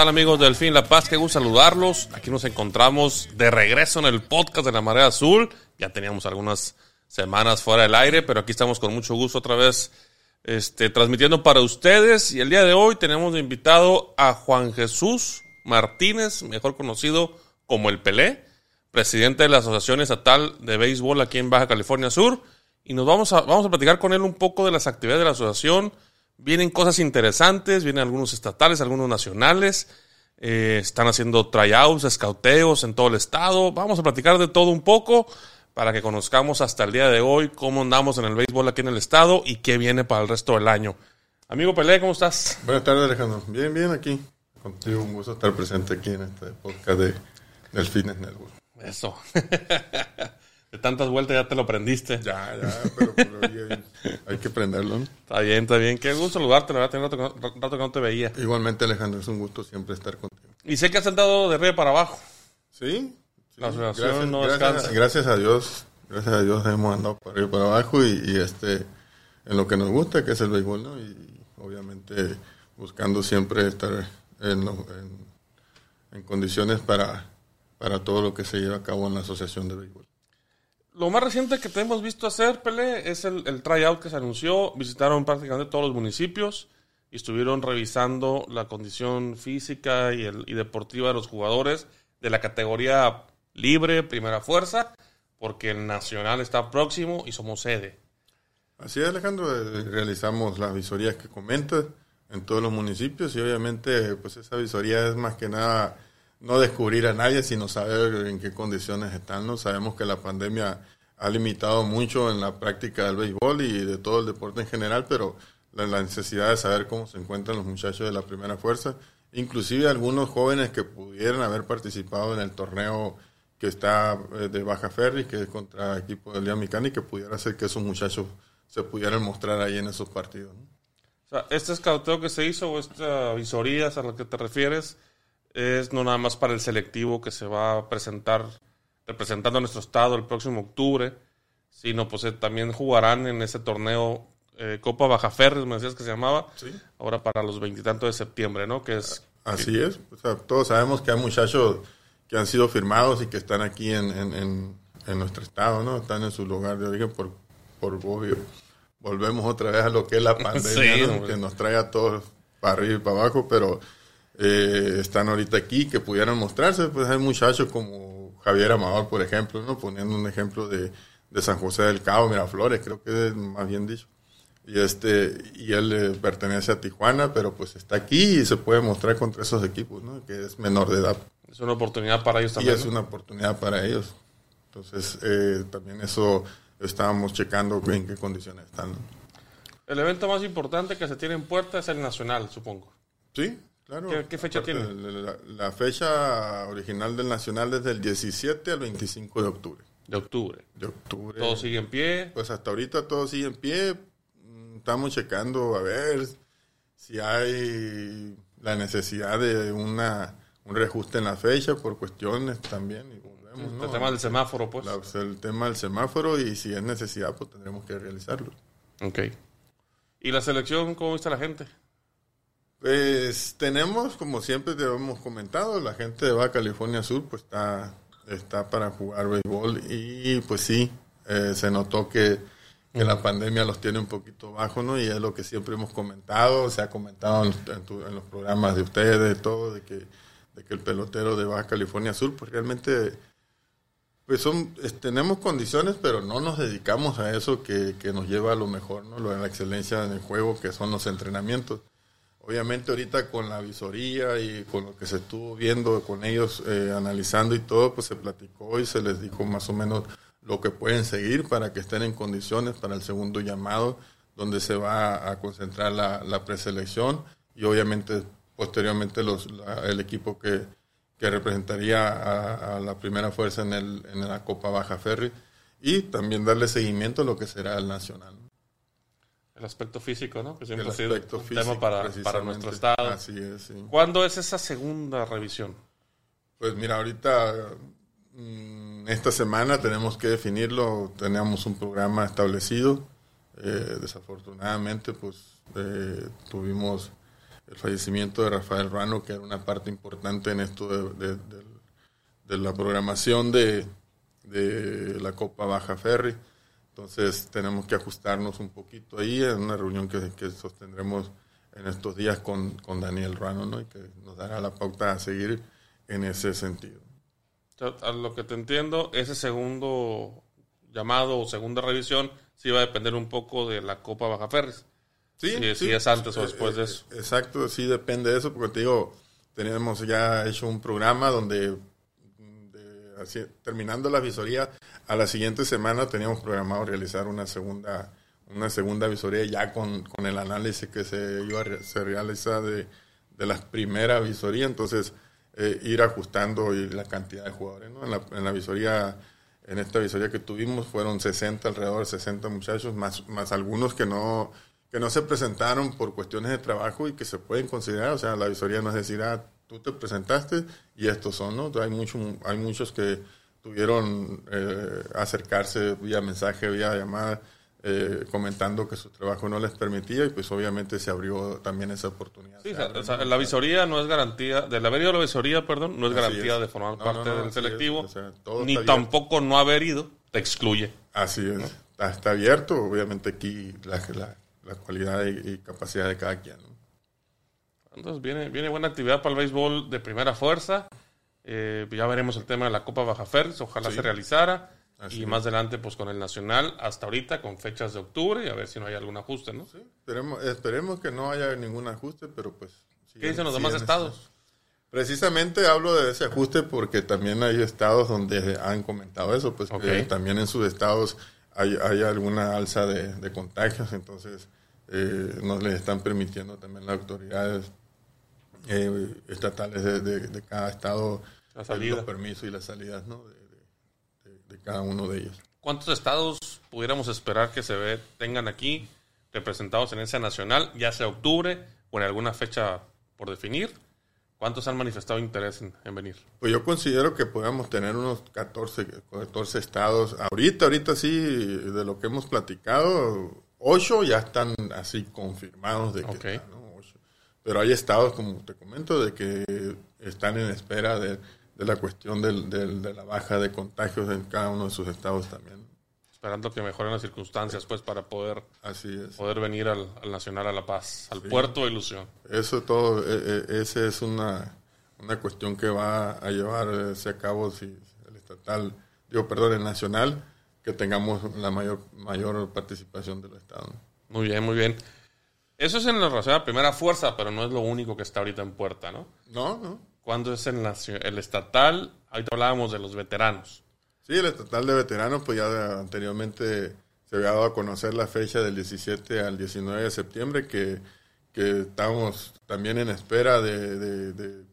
Tal amigos del Fin La Paz? Qué gusto saludarlos. Aquí nos encontramos de regreso en el podcast de la Marea Azul. Ya teníamos algunas semanas fuera del aire, pero aquí estamos con mucho gusto otra vez este, transmitiendo para ustedes. Y el día de hoy tenemos invitado a Juan Jesús Martínez, mejor conocido como el Pelé, presidente de la Asociación Estatal de Béisbol aquí en Baja California Sur. Y nos vamos a, vamos a platicar con él un poco de las actividades de la asociación. Vienen cosas interesantes, vienen algunos estatales, algunos nacionales. eh, están haciendo tryouts, escauteos en todo el estado. Vamos a platicar de todo un poco para que conozcamos hasta el día de hoy cómo andamos en el béisbol aquí en el estado y qué viene para el resto del año. Amigo Pelé, ¿cómo estás? Buenas tardes, Alejandro. Bien, bien, aquí. Contigo, un gusto estar presente aquí en este podcast de, del Fitness Network. Eso. de tantas vueltas ya te lo aprendiste. Ya, ya, pero, pero hay, hay que prenderlo, ¿no? Está bien, está bien. Qué gusto saludarte, la verdad, tenía rato, rato que no te veía. Igualmente, Alejandro, es un gusto siempre estar contigo. Y sé que has andado de arriba para abajo. ¿Sí? La asociación no gracias, descansa. gracias a Dios, gracias a Dios hemos andado para arriba para abajo y, y, este en lo que nos gusta, que es el béisbol, ¿no? Y obviamente buscando siempre estar en, lo- en, en condiciones para, para todo lo que se lleva a cabo en la asociación de béisbol. Lo más reciente que te hemos visto hacer, Pelé, es el, el tryout que se anunció. Visitaron prácticamente todos los municipios y estuvieron revisando la condición física y, el, y deportiva de los jugadores de la categoría libre, primera fuerza, porque el nacional está próximo y somos sede. Así es, Alejandro, eh, realizamos las visorías que comentas en todos los municipios y obviamente pues esa visoría es más que nada no descubrir a nadie, sino saber en qué condiciones están. ¿no? Sabemos que la pandemia ha limitado mucho en la práctica del béisbol y de todo el deporte en general, pero la, la necesidad de saber cómo se encuentran los muchachos de la primera fuerza, inclusive algunos jóvenes que pudieran haber participado en el torneo que está eh, de Baja Ferry, que es contra equipo de Mecánica, y que pudiera hacer que esos muchachos se pudieran mostrar ahí en esos partidos. O sea, este escauteo que se hizo o esta visoría a la que te refieres es no nada más para el selectivo que se va a presentar representando a nuestro estado el próximo octubre, sino pues eh, también jugarán en ese torneo eh, Copa Baja Ferres, me decías que se llamaba, ahora para los veintitantos de septiembre, ¿no? Que es Así es. O sea, todos sabemos que hay muchachos que han sido firmados y que están aquí en, en, en, en nuestro estado, ¿no? Están en su lugar de origen por, por obvio. Volvemos otra vez a lo que es la pandemia, Sí, ¿no? hombre. que nos trae a todos para arriba y para abajo, pero eh, están ahorita aquí, que pudieran mostrarse. Pues hay muchachos como Javier Amador, por ejemplo, ¿no? Poniendo un ejemplo de, de San José del Cabo, Miraflores, creo que es más bien dicho. Y este y él eh, pertenece a Tijuana, pero pues está aquí y se puede mostrar contra esos equipos, ¿no? Que es menor de edad. Es una oportunidad para ellos Y también. es ¿no? una oportunidad para ellos. Entonces, eh, también eso estábamos checando en qué condiciones están. El evento más importante que se tiene en puerta es el nacional, supongo. Sí, claro. ¿Qué- qué fecha tiene? La, la fecha original del Nacional es del 17 al 25 de octubre. De octubre. De octubre. Todo sigue en pie. Pues hasta ahorita todo sigue en pie. Mm, Estamos checando a ver si hay la necesidad de una un reajuste en la fecha por cuestiones también. Y volvemos, ¿no? El tema del semáforo, pues. La- el tema del semáforo y si es necesidad, pues tendremos que realizarlo. Ok. ¿Y la selección, cómo a la gente? Pues tenemos, como siempre te hemos comentado, la gente de Baja California Sur pues está, está para jugar béisbol y pues sí, eh, se notó que, que la pandemia los tiene un poquito bajo, ¿no? Y es lo que siempre hemos comentado, se ha comentado en, tu- en los programas de ustedes, de todo, de que, de que el pelotero de Baja California Sur, pues realmente, pues son, tenemos condiciones, pero no nos dedicamos a eso que, que nos lleva a lo mejor, ¿no? Lo de la excelencia en el juego, que son los entrenamientos. Obviamente ahorita con la visoría y con lo que se estuvo viendo con ellos, eh, analizando y todo, pues se platicó y se les dijo más o menos lo que pueden seguir para que estén en condiciones para el segundo llamado, donde se va a concentrar la, preselección y obviamente posteriormente los, la- el equipo que, que representaría a, a la primera fuerza en, el, en la Copa Baja Ferry y también darle seguimiento a lo que será el nacional. El aspecto físico, ¿no? Que El siempre ha sido un físico, tema para, para nuestro estado. Así es, sí. ¿Cuándo es esa segunda revisión? Pues mira, ahorita mm, esta semana tenemos que definirlo, tenemos un programa establecido. Eh, desafortunadamente, pues eh, tuvimos el fallecimiento de Rafael Rano, que era una parte importante en esto de, de- de la programación de, de la Copa Baja Ferry. Entonces tenemos que ajustarnos un poquito ahí en una reunión que, que sostendremos en estos días con, con Daniel Rano, ¿no? Y que nos dará la pauta a seguir en ese sentido. A lo que te entiendo, ese segundo llamado o segunda revisión sí va a depender un poco de la Copa Baja Ferris. Sí, Si- si es antes o después de eh, eso. Exacto, sí depende de eso, porque te digo, tenemos ya hecho un programa donde, de- así- terminando la visoría, a la siguiente semana teníamos programado realizar una segunda una segunda visoría ya con, con el análisis que se iba a se realiza de, de la primera visoría, entonces eh, ir ajustando y la cantidad de jugadores. ¿no? En, la, en la visoría, en esta visoría que tuvimos, fueron 60, alrededor de 60 muchachos, más, más algunos que no, que no se presentaron por cuestiones de trabajo y que se pueden considerar. O sea, la visoría no es decir, ah, tú te presentaste y estos son, ¿no? Hay, mucho, hay muchos que tuvieron eh, acercarse vía mensaje, vía llamada, eh, comentando que su trabajo no les permitía y pues obviamente se abrió también esa oportunidad. Sí, la visoría no es garantía, del haber ido a la visoría, perdón, no es Así garantía es. de formar No, parte no, no, del selectivo. O sea, ni tampoco no haber ido te excluye. Así es, está, está abierto, obviamente aquí la, la, la cualidad y, y capacidad de cada quien. Entonces viene, viene buena actividad para el béisbol de primera fuerza. Eh, ya veremos el tema de la Copa Baja Ferris, ojalá Sí. se realizara. Así y más adelante, pues con el Nacional, hasta ahorita, con fechas de octubre, y a ver si no hay algún ajuste, ¿no? Esperemos, esperemos que no haya ningún ajuste, pero pues... sí, ¿Qué dicen los sí demás es estados? Precisamente hablo de ese ajuste porque también hay estados donde han comentado eso, pues que también en sus estados hay, hay alguna alza de, de contagios, entonces eh, no les están permitiendo también las autoridades eh, estatales de, de- de cada estado La salida. los permisos y las salidas ¿no? de, de- cada uno de ellos. ¿Cuántos estados pudiéramos esperar que se ve, tengan aquí representados en esa nacional, ya sea octubre o en alguna fecha por definir? ¿Cuántos han manifestado interés en, en venir? Pues yo considero que podamos tener unos 14, 14 estados. Ahorita, ahorita sí, de lo que hemos platicado, 8 ya están así confirmados de que Ok. están, ¿no? Pero hay estados, como te comento, de que están en espera de, de la cuestión del- del- de la baja de contagios en cada uno de sus estados también. Esperando que mejoren las circunstancias, pues, para poder, Así es. poder venir al, al Nacional a La Paz, al puerto de ilusión. Eso todo, eh, eh, esa es una, una cuestión que va a llevarse a cabo si el estatal, digo, perdón, el nacional, que tengamos la mayor, mayor participación del Estado. Muy bien, muy bien. Eso es en la relación a primera fuerza, pero no es lo único que está ahorita en puerta, ¿no? No, no. ¿Cuándo es el, nacio- el estatal? Ahorita hablábamos de los veteranos. Sí, el estatal de veteranos, pues ya anteriormente se había dado a conocer la fecha del 17 al 19 de septiembre, que, que estamos también en espera de, de- de-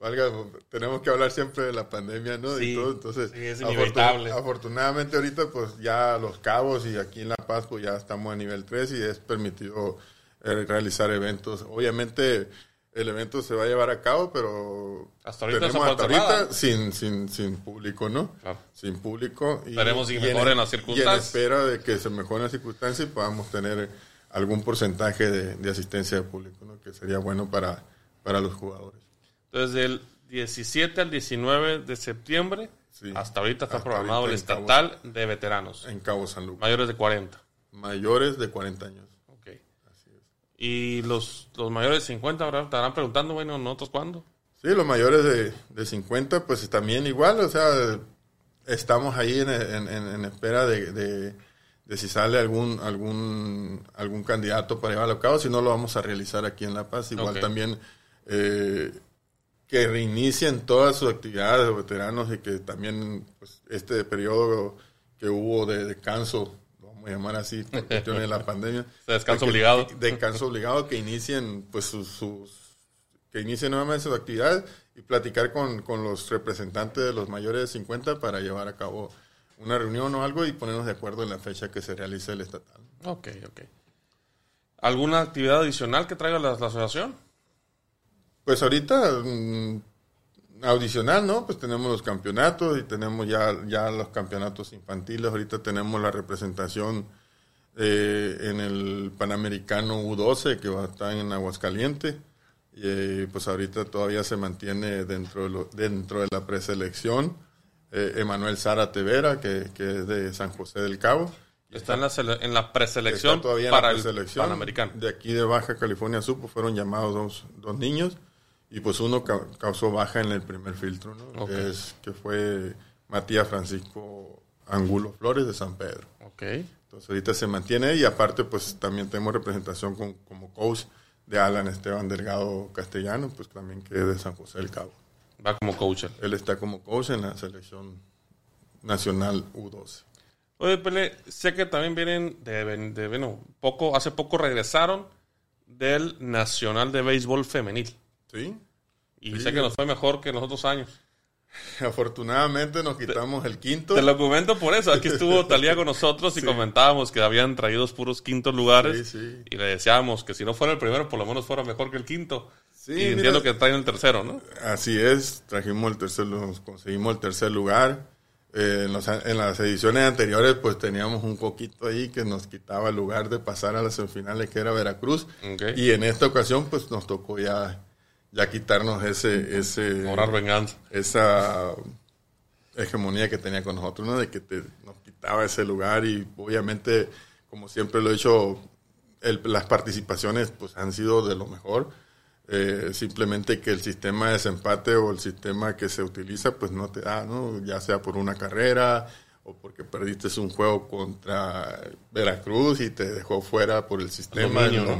valga, tenemos que hablar siempre de la pandemia, ¿no? Sí, y todo, entonces, sí, es afortun- afortunadamente ahorita, pues ya Los Cabos y aquí en La Paz, pues ya estamos a nivel 3 y es permitido eh, realizar eventos. Obviamente el evento se va a llevar a cabo, pero Hasta ahorita tenemos hasta ahorita sin, sin, sin público, ¿no? Claro. Sin público. Y, Esperemos que mejoren en- las circunstancias. Y en espera de que se mejoren las circunstancias y podamos tener algún porcentaje de, de asistencia de público, ¿no? Que sería bueno para, para los jugadores. Entonces, del 17 al 19 de septiembre. Sí. Hasta ahorita está Hasta programado el ahorita estatal de veteranos. En Cabo San Lucas. Mayores de 40. Mayores de 40 años. Ok. Y los, los mayores de 50 ahora estarán preguntando, bueno, ¿nosotros cuándo? Sí, los mayores de, de 50, pues también igual, o sea, estamos ahí en, en- en- espera de, de- de si sale algún, algún, algún candidato para llevarlo a cabo, si no lo vamos a realizar aquí en La Paz. Igual también eh, que reinicien todas sus actividades de veteranos y que también pues, este periodo que hubo de descanso, vamos a llamar así, por cuestiones de la pandemia. De descanso que- obligado. Descanso obligado, que inicien pues sus, sus que inicien nuevamente sus actividades y platicar con, con los representantes de los mayores de 50 para llevar a cabo una reunión o algo y ponernos de acuerdo en la fecha que se realice el estatal. Ok, ok. ¿Alguna actividad adicional que traiga la, la asociación? Pues ahorita, mm, adicional, ¿no? Pues tenemos los campeonatos y tenemos ya, ya los campeonatos infantiles. Ahorita tenemos la representación eh, en el Panamericano U12 que va a estar en Aguascalientes. Y eh, pues ahorita todavía se mantiene dentro de, lo- dentro de la preselección eh, Emanuel Sara Tevera, que, que es de San José del Cabo. Está en la, en la preselección todavía en para la el preselección. Panamericano. De aquí de Baja California Sur pues, fueron llamados dos, dos niños y pues uno ca- causó baja en el primer filtro, ¿no? Ok. Que, es, que fue Matías Francisco Angulo Flores de San Pedro. Ok. Entonces ahorita se mantiene y aparte pues también tenemos representación con- como coach de Alan Esteban Delgado Castellano, pues también que es de San José del Cabo. Va como coach. él. Él está como coach en la selección nacional U12. Oye, Pele, sé que también vienen de, de- bueno, poco, hace poco regresaron del Nacional de Béisbol Femenil. ¿Sí? Y Sí. sé que nos fue mejor que los otros años. Afortunadamente nos quitamos el quinto. Te lo comento por eso. Aquí estuvo Talía con nosotros y comentábamos que habían traído puros quintos lugares. Sí, sí. Y le decíamos que si no fuera el primero, por lo menos fuera mejor que el quinto. Y mira. entiendo que traen el tercero, ¿no? Así es, trajimos el tercer, nos conseguimos el tercer lugar. Eh, en, los- en las ediciones anteriores, pues teníamos un poquito ahí que nos quitaba el lugar de pasar a las semifinales, que era Veracruz. Y en esta ocasión, pues nos tocó ya, ya quitarnos ese, ese, Cobrar venganza. esa hegemonía que tenía con nosotros, ¿no? De que te- nos quitaba ese lugar y obviamente, como siempre lo he dicho, el- las participaciones pues han sido de lo mejor. Eh, simplemente que el sistema de desempate o el sistema que se utiliza pues no te da, ¿no? Ya sea por una carrera o porque perdiste un juego contra Veracruz y te dejó fuera por el sistema Dominio, del ¿no?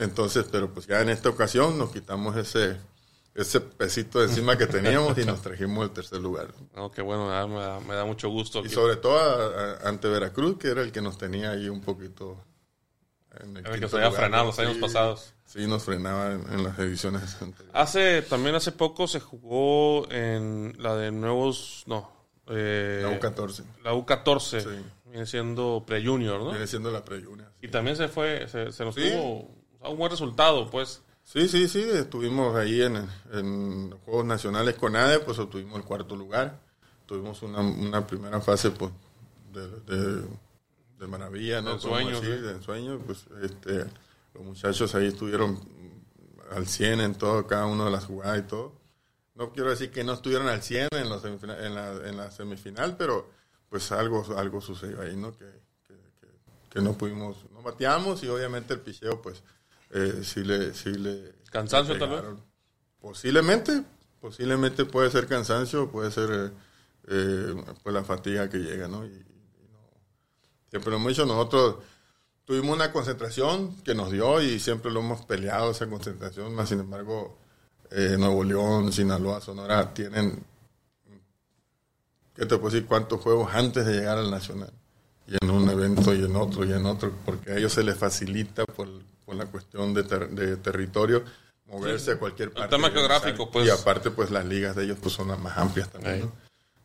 Entonces, pero pues ya en esta ocasión nos quitamos ese, ese pesito de encima que teníamos y nos trajimos el tercer lugar. No, qué bueno, me da, me da- me da mucho gusto. Y que- sobre todo a- a- ante Veracruz, que era el que nos tenía ahí un poquito... En Era el que se había lugar, frenado los años Sí, pasados. Sí, nos frenaba en, en las ediciones anteriores. Hace, también hace poco se jugó en la de nuevos, no. eh, La U14. La U14. Sí. Viene siendo pre-junior, ¿no? Viene siendo la prejunior. Y también se fue, se, se nos tuvo o sea, un buen resultado, pues. Sí, sí, sí, estuvimos ahí en, en los Juegos Nacionales con ADE, pues obtuvimos el cuarto lugar. Tuvimos una, una primera fase pues, de, de, de maravilla, ¿no? De Como sí. de ensueño, pues este, los muchachos ahí estuvieron al 100 en todo, cada una de las jugadas y todo. No quiero decir que no estuvieron al 100 en, los en, la, en la semifinal, pero pues algo, algo sucedió ahí, ¿no? Que, que, que- que no pudimos, no bateamos y obviamente el picheo, pues eh, sí le... Sí le ¿Cansancio, le tal vez? Posiblemente, posiblemente puede ser cansancio, puede ser eh, eh, pues la fatiga que llega, ¿no? Y, y no- Siempre lo hemos dicho, nosotros tuvimos una concentración que nos dio y siempre lo hemos peleado esa concentración, más sin embargo, eh, Nuevo León, Sinaloa, Sonora tienen, ¿qué te puedo decir? ¿Cuántos juegos antes de llegar al Nacional? Y en un evento y en otro y en otro, porque a ellos se les facilita por, por la cuestión de, ter- de territorio moverse a cualquier parte. tema y geográfico, pues. Y aparte, pues las ligas de ellos pues son las más amplias también. ¿no?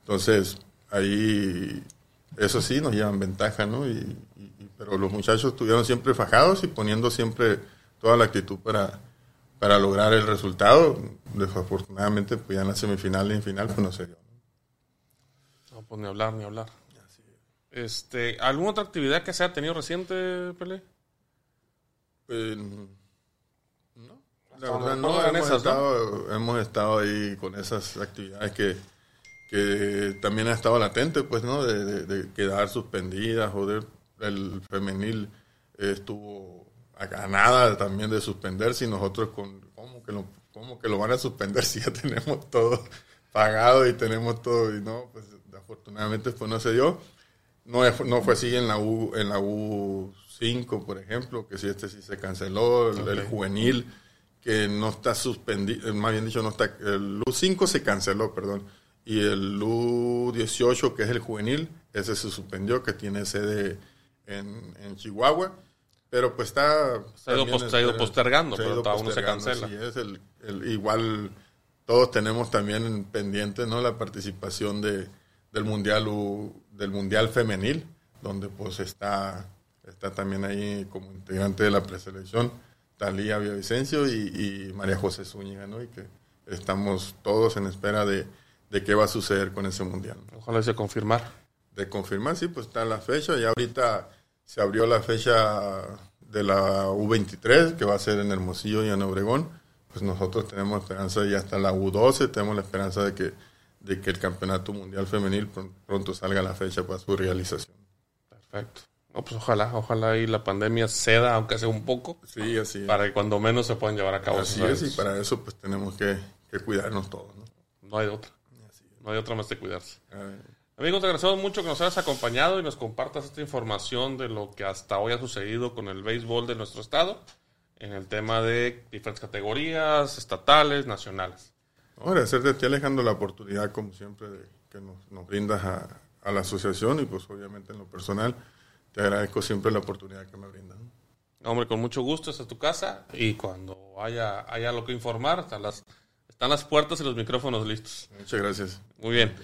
Entonces, ahí, eso sí, nos llevan ventaja, ¿no? Y, y- pero los muchachos estuvieron siempre fajados y poniendo siempre toda la actitud para, para lograr el resultado. Desafortunadamente, pues ya en la semifinal y en final, pues no se dio. No, pues ni hablar, ni hablar. Este, ¿Alguna otra actividad que se haya tenido reciente, Pele? Pues, La verdad, no, ¿Cómo eran hemos, esas, no? estado, hemos estado ahí con esas actividades que, que también ha estado latente, pues, ¿no? De, de- de quedar suspendidas, joder, el femenil eh, estuvo a a nada también de suspenderse y nosotros con, ¿cómo que lo, cómo que lo van a suspender si ya tenemos todo pagado y tenemos todo? Y no, pues, afortunadamente, pues, no se dio. No, no fue así en la U, en la U5, por ejemplo, que si este sí se canceló, el, el juvenil, que no está suspendido, más bien dicho, no está, el U5 se canceló, perdón, y el U18, que es el juvenil, ese se suspendió, que tiene sede en, en Chihuahua, pero pues está... Se ha ido también pos- se ha ido espera- postergando, se ha pero no se cancela. así es, el- el- igual todos tenemos también pendiente ¿no? la participación de, del mundial U- del mundial femenil donde pues está está también ahí como integrante de la preselección Talía Villavicencio y, y María José Zúñiga ¿no? y que estamos todos en espera de, de qué va a suceder con ese mundial Ojalá se confirmar. de confirmar, sí, pues está la fecha. Y ahorita se abrió la fecha de la U23, que va a ser en Hermosillo y en Obregón. Pues nosotros tenemos esperanza y hasta la U12 tenemos la esperanza de que, de que el Campeonato Mundial Femenil pron- pronto salga la fecha para su realización. Perfecto. No, pues ojalá, ojalá ahí la pandemia ceda, aunque sea un poco, Sí, así es. para que cuando menos se puedan llevar a cabo Así es, y para eso pues tenemos que, que cuidarnos todos. ¿no? No hay otra. No hay otra más que cuidarse. Amigos, te agradecemos mucho que nos hayas acompañado y nos compartas esta información de lo que hasta hoy ha sucedido con el béisbol de nuestro estado en el tema de diferentes categorías, estatales, nacionales. Agradecerte a ti, Alejandro, la oportunidad, como siempre, de, que nos, nos brindas a, a la asociación y, pues, obviamente, en lo personal, te agradezco siempre la oportunidad que me brindas. ¿no? Hombre, con mucho gusto, esta es tu casa y cuando haya, haya lo que informar, están las, están las puertas y los micrófonos listos. Muchas gracias. Muy bien.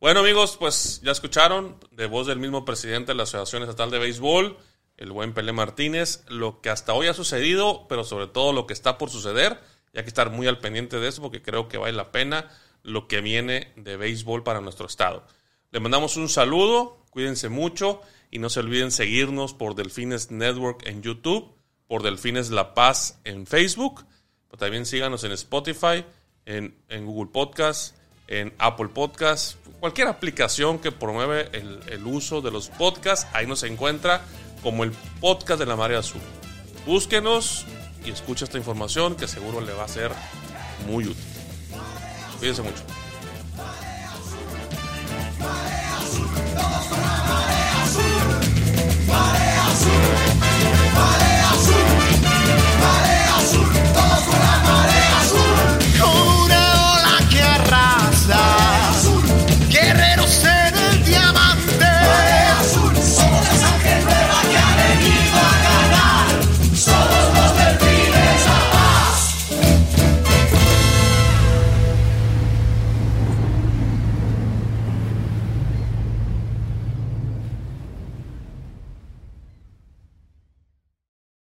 Bueno, amigos, pues ya escucharon de voz del mismo presidente de la Asociación Estatal de Béisbol, el buen Pelé Martínez, lo que hasta hoy ha sucedido, pero sobre todo lo que está por suceder. Y hay que estar muy al pendiente de eso porque creo que vale la pena lo que viene de béisbol para nuestro estado. Le mandamos un saludo, cuídense mucho y no se olviden seguirnos por Delfines Network en YouTube, por Delfines La Paz en Facebook, pero también síganos en Spotify, en, Google Podcast, en Apple Podcast, cualquier aplicación que promueve el, el uso de los podcasts, ahí nos encuentra como el podcast de la Marea Azul. Búsquenos y escucha esta información que seguro le va a ser muy útil. Cuídense mucho.